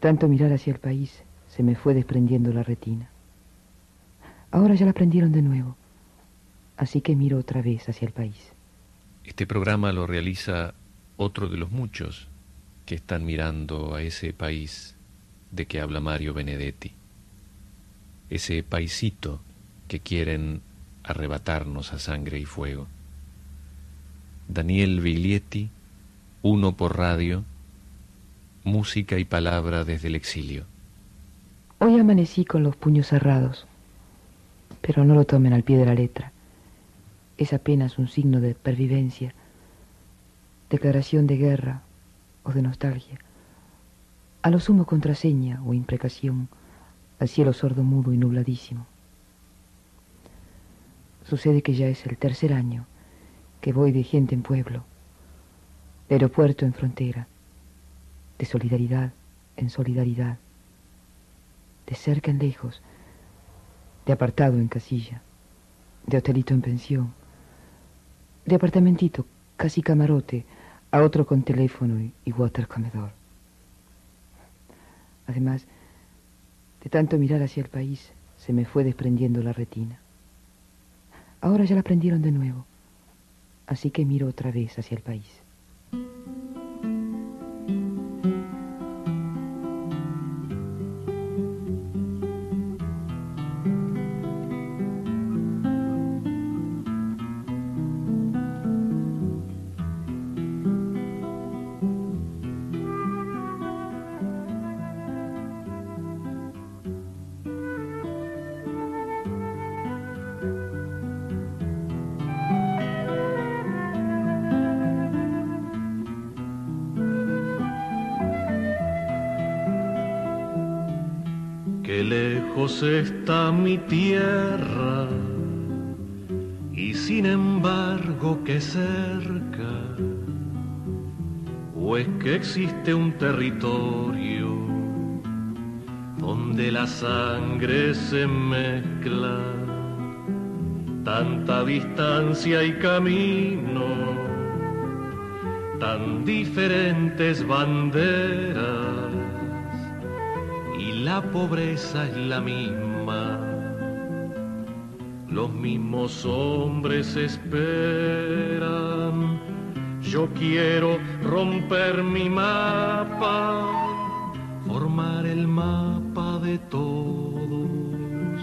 tanto mirar hacia el país, se me fue desprendiendo la retina. Ahora ya la prendieron de nuevo, así que miro otra vez hacia el país. Este programa lo realiza otro de los muchos que están mirando a ese país de que habla Mario Benedetti, ese paisito que quieren arrebatarnos a sangre y fuego. Daniel Viglietti, uno por radio, música y palabra desde el exilio. Hoy amanecí con los puños cerrados, pero no lo tomen al pie de la letra. Es apenas un signo de pervivencia, declaración de guerra o de nostalgia. A lo sumo contraseña o imprecación al cielo sordo, mudo y nubladísimo. Sucede que ya es el tercer año que voy de gente en pueblo, aeropuerto en frontera, de solidaridad en solidaridad, de cerca en lejos, de apartado en casilla, de hotelito en pensión, de apartamentito, casi camarote, a otro con teléfono y, water comedor. Además, de tanto mirar hacia el país, se me fue desprendiendo la retina. Ahora ya la prendieron de nuevo, así que miro otra vez hacia el país. Está mi tierra y sin embargo que cerca, o es que existe un territorio donde la sangre se mezcla, tanta distancia y camino, tan diferentes banderas la pobreza es la misma. Los mismos hombres esperan. Yo quiero romper mi mapa, formar el mapa de todos,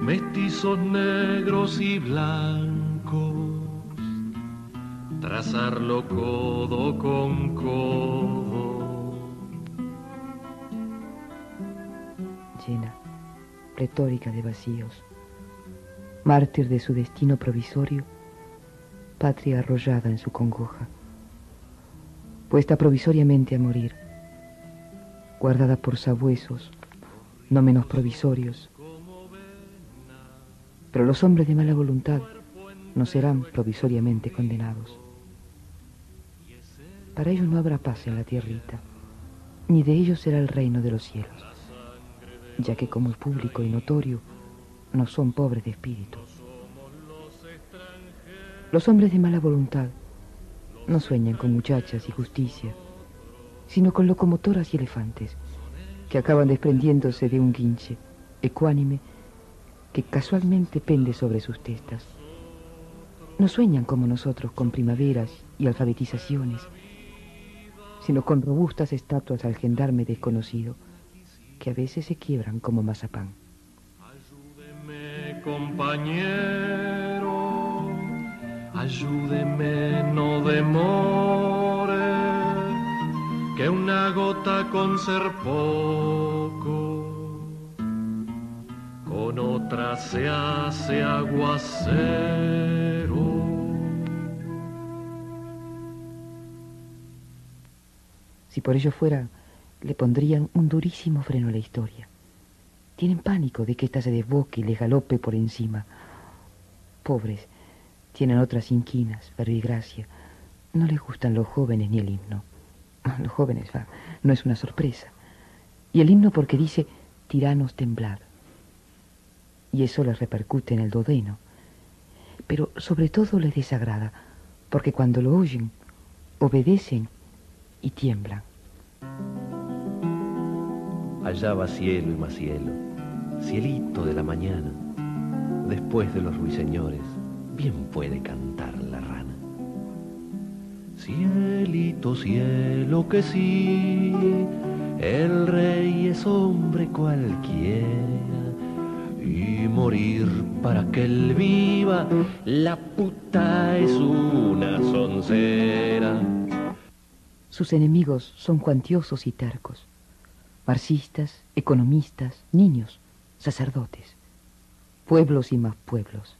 mestizos negros y blancos, trazarlo codo con codo pletórica de vacíos. Mártir de su destino provisorio, patria arrollada en su congoja, puesta provisoriamente a morir, guardada por sabuesos, no menos provisorios. Pero los hombres de mala voluntad no serán provisoriamente condenados. Para ellos no habrá paz en la tierrita, ni de ellos será el reino de los cielos ya que como es público y notorio, no son pobres de espíritu. Los hombres de mala voluntad no sueñan con muchachas y justicia, sino con locomotoras y elefantes, que acaban desprendiéndose de un guinche ecuánime que casualmente pende sobre sus testas. No sueñan como nosotros con primaveras y alfabetizaciones, sino con robustas estatuas al gendarme desconocido, que a veces se quiebran como mazapán. Ayúdeme, compañero, ayúdeme, no demore, que una gota con ser poco, con otra se hace aguacero. Si por ello fuera le pondrían un durísimo freno a la historia. Tienen pánico de que ésta se desboque y le galope por encima. Pobres, tienen otras inquinas, gracia. No les gustan los jóvenes ni el himno. Los jóvenes, va, no es una sorpresa. Y el himno porque dice tiranos temblad. Y eso les repercute en el dodeno. Pero sobre todo les desagrada, porque cuando lo oyen, obedecen y tiemblan. Allá va cielo y más cielo, cielito de la mañana, después de los ruiseñores, bien puede cantar la rana. Cielito, cielo que sí, el rey es hombre cualquiera y morir para que él viva, la puta es una soncera. Sus enemigos son cuantiosos y tercos, marxistas, economistas, niños, sacerdotes, pueblos y más pueblos.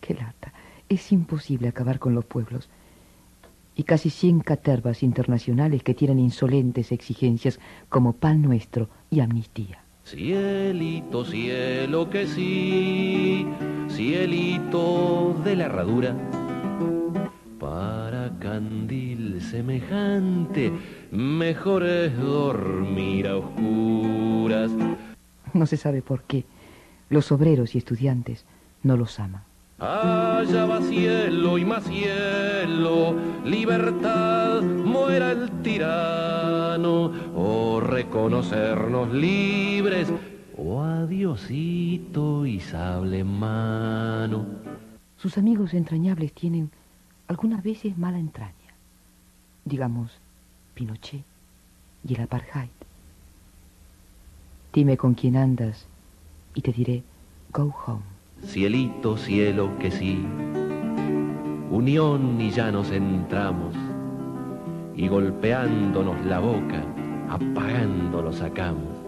¡Qué lata! Es imposible acabar con los pueblos. Y casi cien catervas internacionales que tienen insolentes exigencias como pan nuestro y amnistía. Cielito, cielo que sí, cielito de la herradura. Para candil semejante, mejor es dormir a oscuras. No se sabe por qué. Los obreros y estudiantes no los aman. Allá va cielo y más cielo, libertad, muera el tirano, o reconocernos libres, o adiosito y sable en mano. Sus amigos entrañables tienen algunas veces mala entraña. Digamos, Pinochet y el apartheid. Dime con quién andas y te diré, go home. Cielito, cielo que sí, unión y ya nos entramos, y golpeándonos la boca, apagándolo sacamos.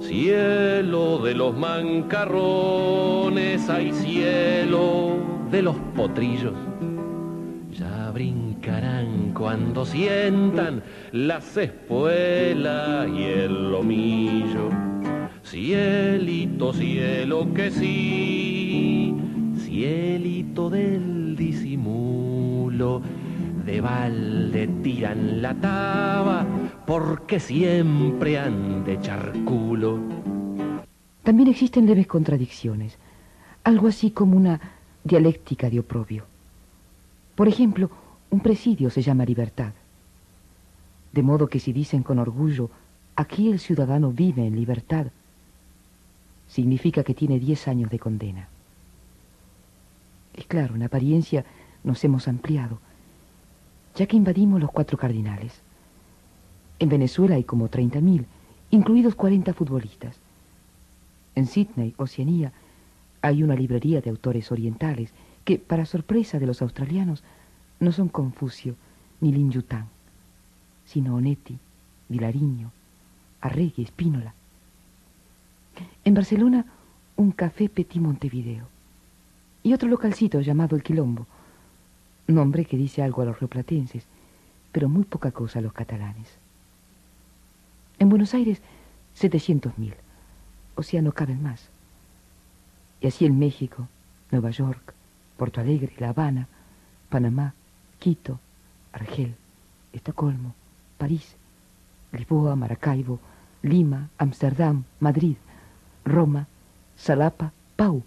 Cielo de los mancarrones, hay cielo de los potrillos. Ya brincarán cuando sientan las espuelas y el lomillo. Cielito, cielo que sí, cielito del disimulo, de balde tiran la taba porque siempre han de echar culo. También existen leves contradicciones, algo así como una dialéctica de oprobio. Por ejemplo, un presidio se llama libertad. De modo que si dicen con orgullo, aquí el ciudadano vive en libertad, significa que tiene diez años de condena. Y claro, en apariencia nos hemos ampliado, ya que invadimos los cuatro cardinales. En Venezuela hay como 30.000, incluidos 40 futbolistas. En Sydney, Oceanía, hay una librería de autores orientales que, para sorpresa de los australianos, no son Confucio ni Lin Yutang, sino Onetti, Vilariño, Arregui, Espínola. En Barcelona, un café Petit Montevideo y otro localcito llamado El Quilombo, nombre que dice algo a los rioplatenses, pero muy poca cosa a los catalanes. En Buenos Aires, 700.000, o sea, no caben más. Y así en México, Nueva York, Porto Alegre, La Habana, Panamá, Quito, Argel, Estocolmo, París, Lisboa, Maracaibo, Lima, Ámsterdam, Madrid, Roma, Salapa, Pau,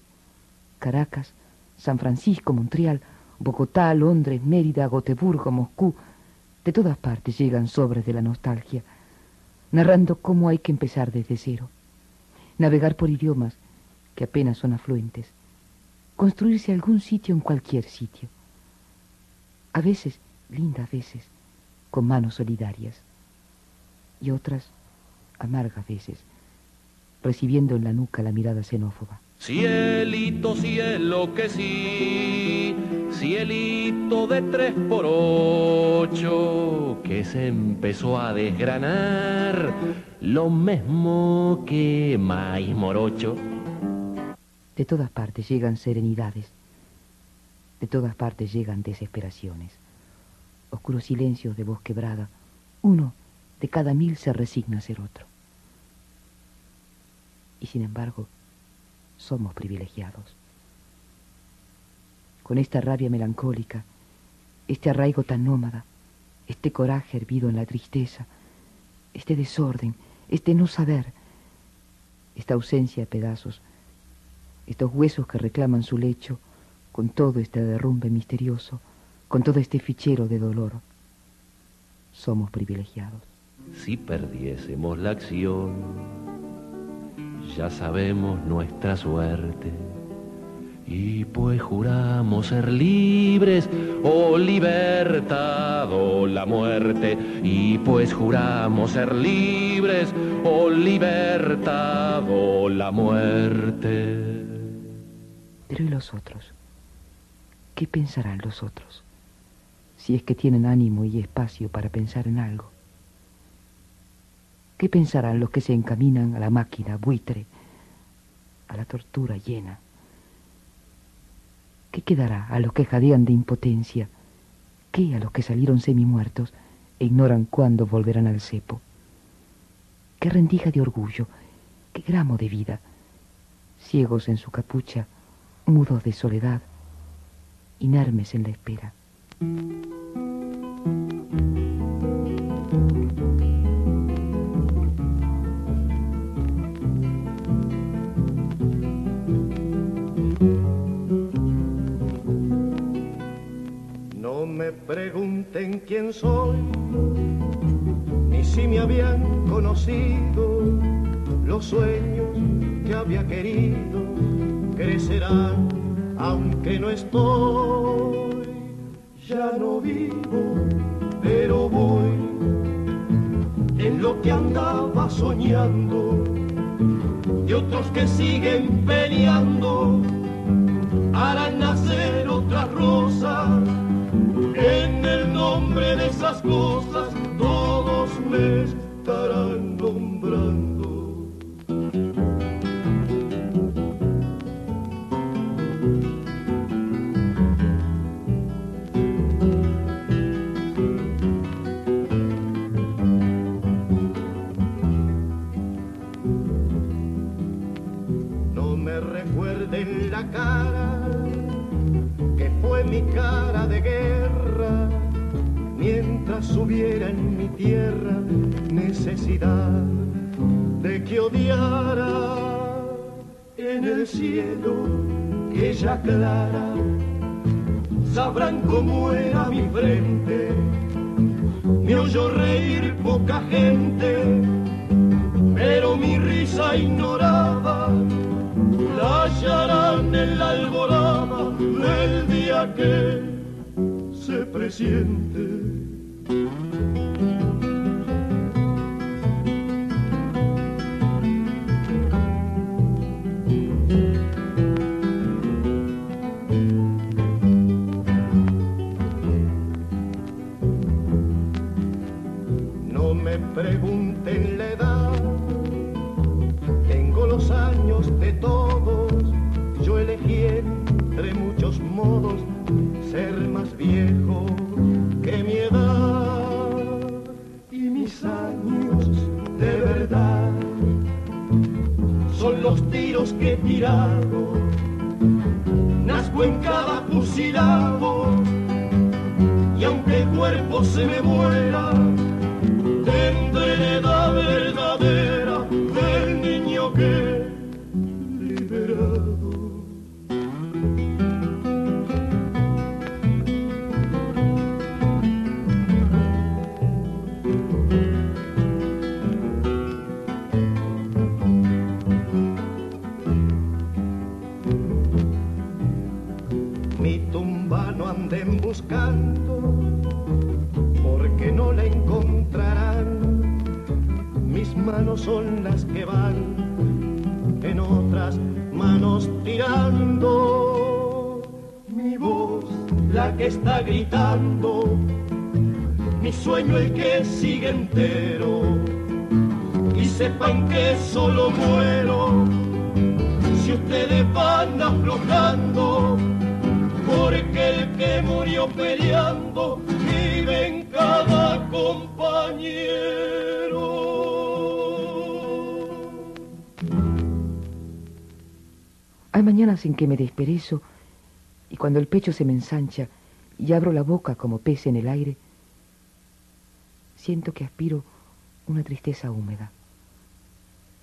Caracas, San Francisco, Montreal, Bogotá, Londres, Mérida, Gotemburgo, Moscú. De todas partes llegan sobres de la nostalgia, narrando cómo hay que empezar desde cero, navegar por idiomas que apenas son afluentes, construirse algún sitio en cualquier sitio. A veces, lindas veces, con manos solidarias, y otras amargas veces, recibiendo en la nuca la mirada xenófoba. Cielito, cielo que sí, cielito de tres por ocho, que se empezó a desgranar, lo mismo que maíz morocho. De todas partes llegan serenidades, de todas partes llegan desesperaciones, oscuros silencios de voz quebrada, uno de cada mil se resigna a ser otro. Y sin embargo, somos privilegiados. Con esta rabia melancólica, este arraigo tan nómada, este coraje hervido en la tristeza, este desorden, este no saber, esta ausencia de pedazos, estos huesos que reclaman su lecho, con todo este derrumbe misterioso, con todo este fichero de dolor, somos privilegiados. si perdiésemos la acción. Ya sabemos nuestra suerte. Y pues juramos ser libres o libertad o la muerte. Y pues juramos ser libres o libertad o la muerte. Pero ¿y los otros? ¿Qué pensarán los otros? Si es que tienen ánimo y espacio para pensar en algo. ¿Qué pensarán los que se encaminan a la máquina buitre, a la tortura llena? ¿Qué quedará a los que jadean de impotencia? ¿Qué a los que salieron semi-muertos e ignoran cuándo volverán al cepo? ¿Qué rendija de orgullo? ¿Qué gramo de vida? Ciegos en su capucha, mudos de soledad, inermes en la espera. No me pregunten quién soy, ni si me habían conocido los sueños que había querido crecerán aunque no estoy. Ya no vivo, pero voy en lo que andaba soñando y otros que siguen peleando harán nacer otras rosas en el nombre de esas cosas todos me estarán mi cara de guerra. Mientras hubiera en mi tierra necesidad de que odiara en el cielo que ya aclara sabrán cómo era mi frente. Me oyó reír poca gente pero mi risa ignorada la hallarán en la alborada del día que se presiente. Ser más viejo que mi edad y mis años de verdad. Son los tiros que he tirado, nazco en cada fusilado y aunque el cuerpo se me muera, son las que van, en otras manos tirando. Mi voz, la que está gritando, mi sueño el que sigue entero. Y sepan que solo muero si ustedes van aflojando porque el que murió peleando vive en cada compañero. Hay mañanas en que me desperezo y cuando el pecho se me ensancha y abro la boca como pez en el aire, siento que aspiro una tristeza húmeda,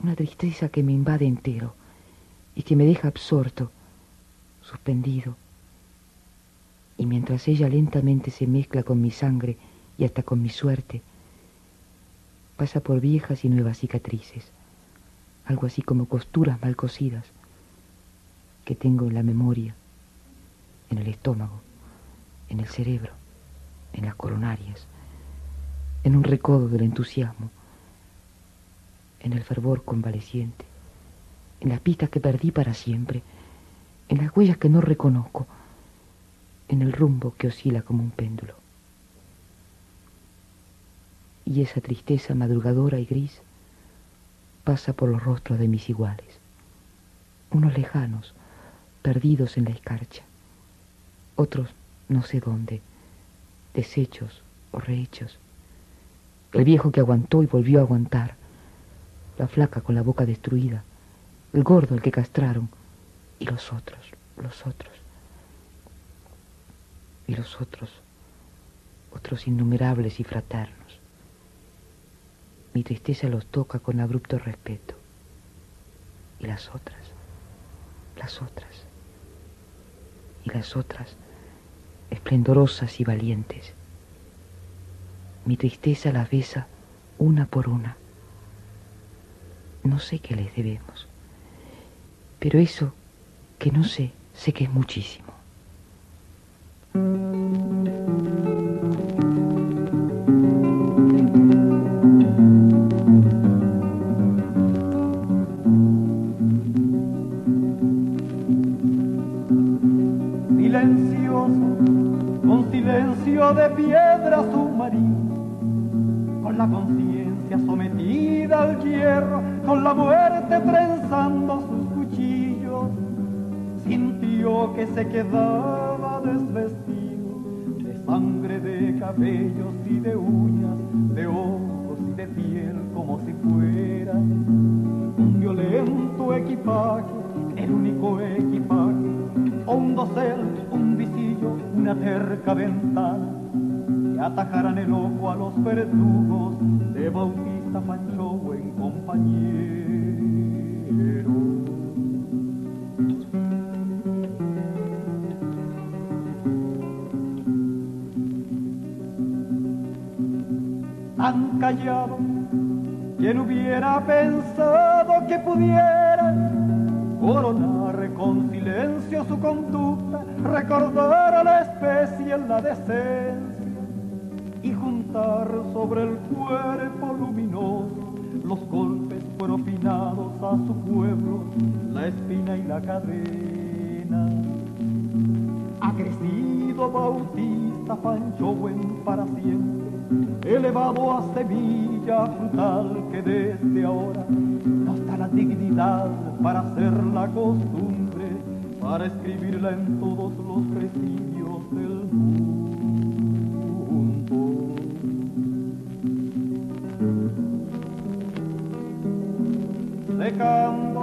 una tristeza que me invade entero y que me deja absorto, suspendido, y mientras ella lentamente se mezcla con mi sangre y hasta con mi suerte, Pasa por viejas y nuevas cicatrices, algo así como costuras mal cosidas que tengo en la memoria, en el estómago, en el cerebro, en las coronarias, en un recodo del entusiasmo, en el fervor convaleciente, en las pistas que perdí para siempre, en las huellas que no reconozco, en el rumbo que oscila como un péndulo. Y esa tristeza madrugadora y gris pasa por los rostros de mis iguales, unos lejanos, perdidos en la escarcha, otros no sé dónde, deshechos o rehechos, el viejo que aguantó y volvió a aguantar, la flaca con la boca destruida, el gordo el que castraron, y los otros, los otros, y los otros, otros innumerables y fraternos. Mi tristeza los toca con abrupto respeto. Y las otras, las otras, y las otras, esplendorosas y valientes. Mi tristeza las besa una por una. No sé qué les debemos, pero eso que no sé, sé que es muchísimo. De piedra submarina, con la conciencia sometida al hierro, con la muerte trenzando sus cuchillos, sintió que se quedaba desvestido de sangre, de cabellos y de uñas, de ojos y de piel, como si fuera un violento equipaje, el único equipaje, un dosel, una terca ventana atajarán el ojo a los verdugos de Bautista Pancho, buen compañero. Tan callado, quien hubiera pensado que pudiera su conducta, recordar a la especie en la decencia sobre el cuerpo luminoso los golpes propinados a su pueblo, la espina y la cadena. Ha crecido Bautista Pancho Buen para siempre, elevado a semilla frutal que desde ahora nos da la dignidad para hacer la costumbre, para escribirla en todos los presidios del mundo. secando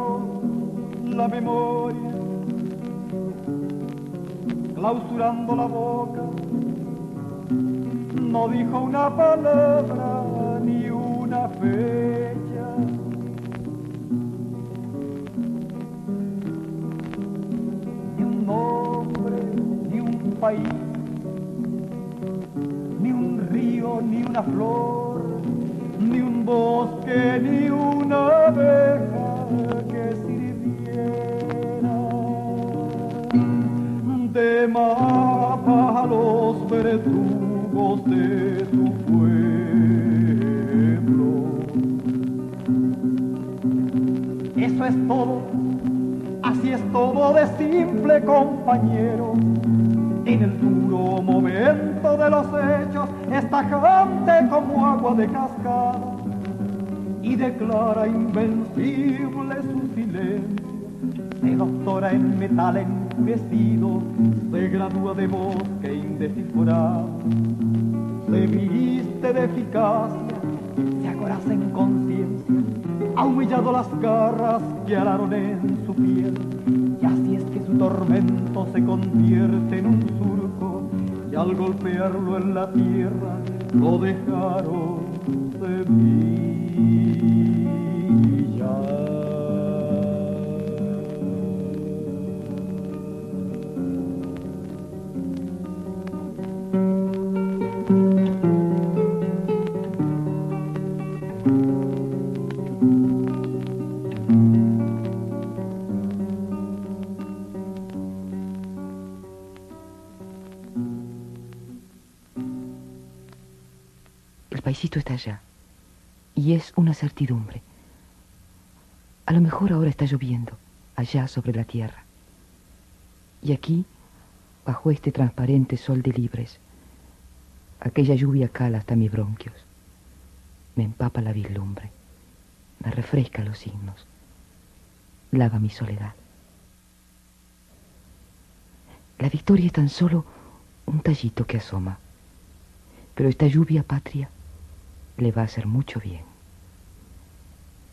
la memoria, clausurando la boca, no dijo una palabra ni una fecha. Ni un río, ni una flor, ni un bosque, ni una abeja que sirviera de mapa a los verdugos de tu pueblo. Eso es todo, así es todo de simple compañero. En el duro momento de los hechos, esta gente como agua de cascada y declara invencible su silencio. Se doctora en metal enfurecido, se gradúa de bosque indescifrado, se viste de eficacia, se acoraza en conciencia, ha humillado las garras que alaron y así es que su tormento se convierte en un surco, y al golpearlo en la tierra lo dejaron El paisito está allá. Y es una certidumbre. A lo mejor ahora está lloviendo, allá sobre la tierra. Y aquí, bajo este transparente sol de libres, aquella lluvia cala hasta mis bronquios. Me empapa la vislumbre, me refresca los signos, lava mi soledad. La victoria es tan solo un tallito que asoma, pero esta lluvia patria le va a hacer mucho bien.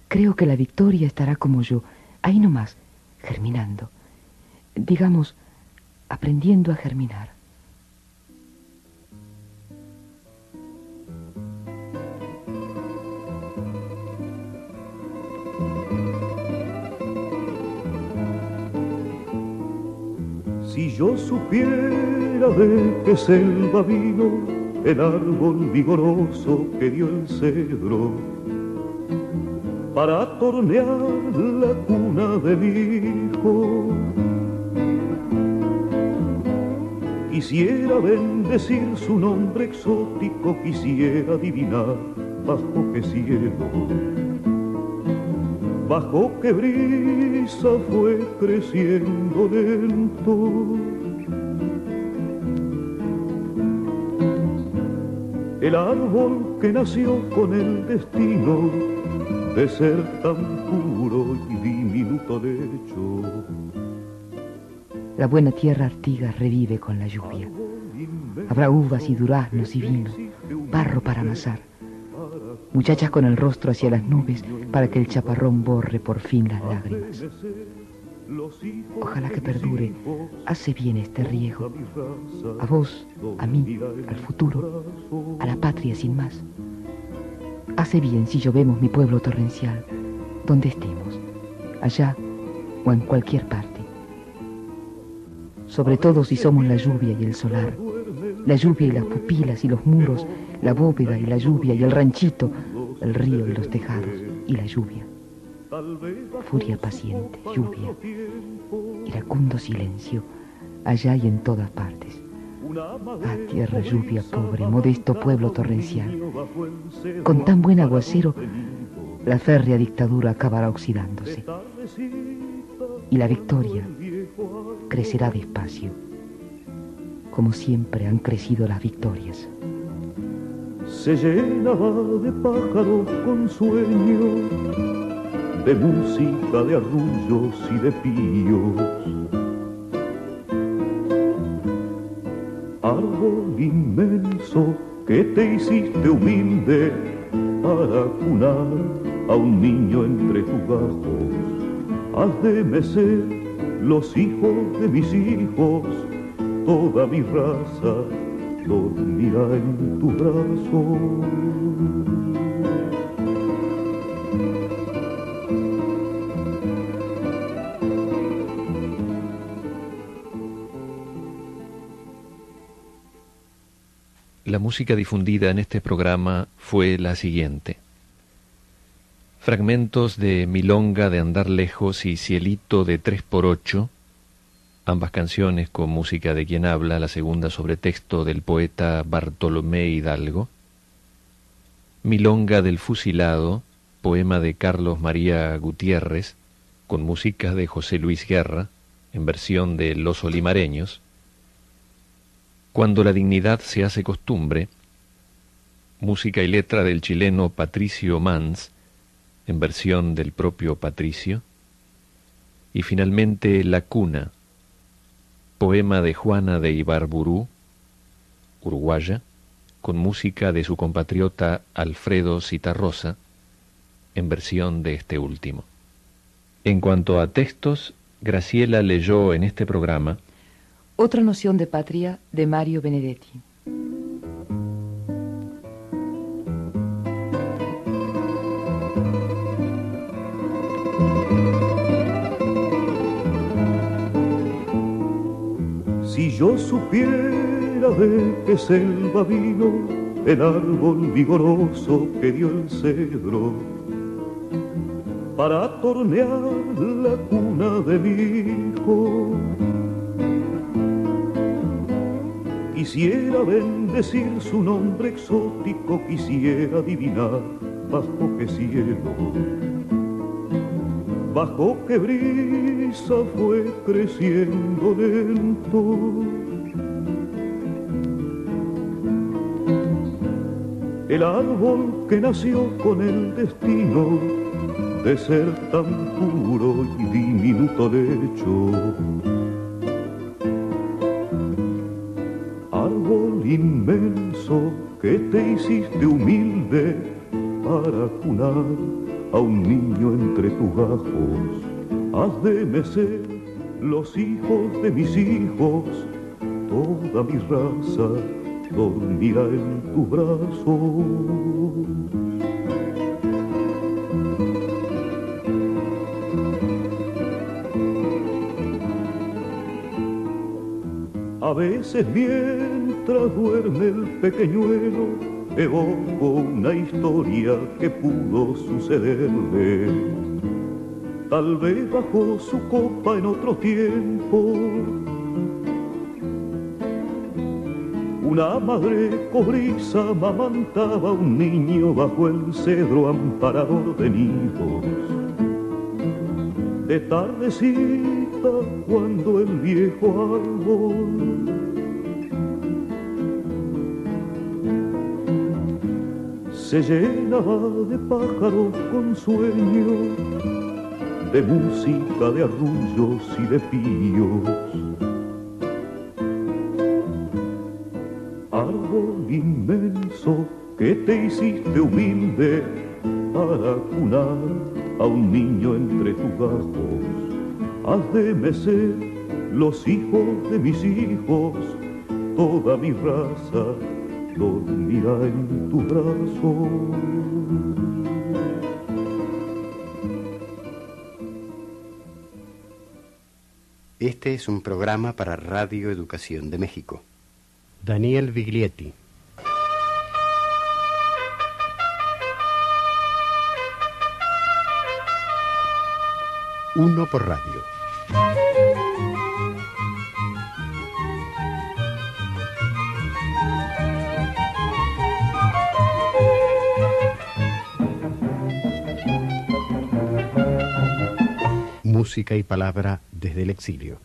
Creo que la victoria estará como yo, ahí nomás, germinando. Digamos, aprendiendo a germinar. Si yo supiera de qué selva vino el árbol vigoroso que dio el cedro para tornear la cuna de mi hijo. Quisiera bendecir su nombre exótico, quisiera adivinar bajo qué cielo, bajo qué brisa fue creciendo lento. El árbol que nació con el destino de ser tan puro y diminuto lecho. La buena tierra artiga revive con la lluvia. Habrá uvas y duraznos y vino, barro para amasar. Muchachas con el rostro hacia las nubes para que el chaparrón borre por fin las lágrimas. Ojalá que perdure. Hace bien este riego. A vos, a mí, al futuro, a la patria sin más. Hace bien si llovemos mi pueblo torrencial, donde estemos, allá o en cualquier parte. Sobre todo si somos la lluvia y el solar, la lluvia y las pupilas y los muros, la bóveda y la lluvia y el ranchito, el río y los tejados y la lluvia. Furia paciente, lluvia, iracundo silencio, allá y en todas partes. Ah, tierra, lluvia, pobre, modesto pueblo torrencial. Con tan buen aguacero, la férrea dictadura acabará oxidándose. Y la victoria crecerá despacio, como siempre han crecido las victorias. Se llenaba de pájaros con sueño, de música, de arrullos y de píos árbol inmenso que te hiciste humilde para cunar a un niño entre tus bajos. Haz de mecer los hijos de mis hijos, toda mi raza dormirá en tu brazo. La música difundida en este programa fue la siguiente. Fragmentos de Milonga de Andar Lejos y Cielito de Tres por Ocho, ambas canciones con música de quien habla, la segunda sobre texto del poeta Bartolomé Hidalgo. Milonga del Fusilado, poema de Carlos María Gutiérrez, con música de José Luis Guerra, en versión de Los Olimareños. Cuando la dignidad se hace costumbre, música y letra del chileno Patricio Mans, en versión del propio Patricio, y finalmente La Cuna, poema de Juana de Ibarburú, uruguaya, con música de su compatriota Alfredo Citarrosa, en versión de este último. En cuanto a textos, Graciela leyó en este programa otra noción de patria de Mario Benedetti. Si yo supiera de qué selva vino el árbol vigoroso que dio el cedro para tornear la cuna de mi hijo Quisiera bendecir su nombre exótico, quisiera adivinar bajo qué cielo, bajo qué brisa fue creciendo lento. El árbol que nació con el destino de ser tan puro y diminuto lecho inmenso que te hiciste humilde para cunar a un niño entre tus bajos. Haz de mecer los hijos de mis hijos, toda mi raza dormirá en tu brazo. A veces mientras duerme el pequeñuelo, evoco una historia que pudo sucederle. Tal vez bajo su copa en otro tiempo. Una madre cobriza mamantaba a un niño bajo el cedro amparador de nidos. De tardecita cuando el viejo árbol se llenaba de pájaros con sueño, de música, de arrullos y de píos. Árbol inmenso que te hiciste humilde para cunar a un niño entre tus bajos Haz de mecer los hijos de mis hijos, toda mi raza dormirá en tu brazo. Este es un programa para Radio Educación de México. Daniel Viglietti. Uno por radio. Música y palabra desde el exilio.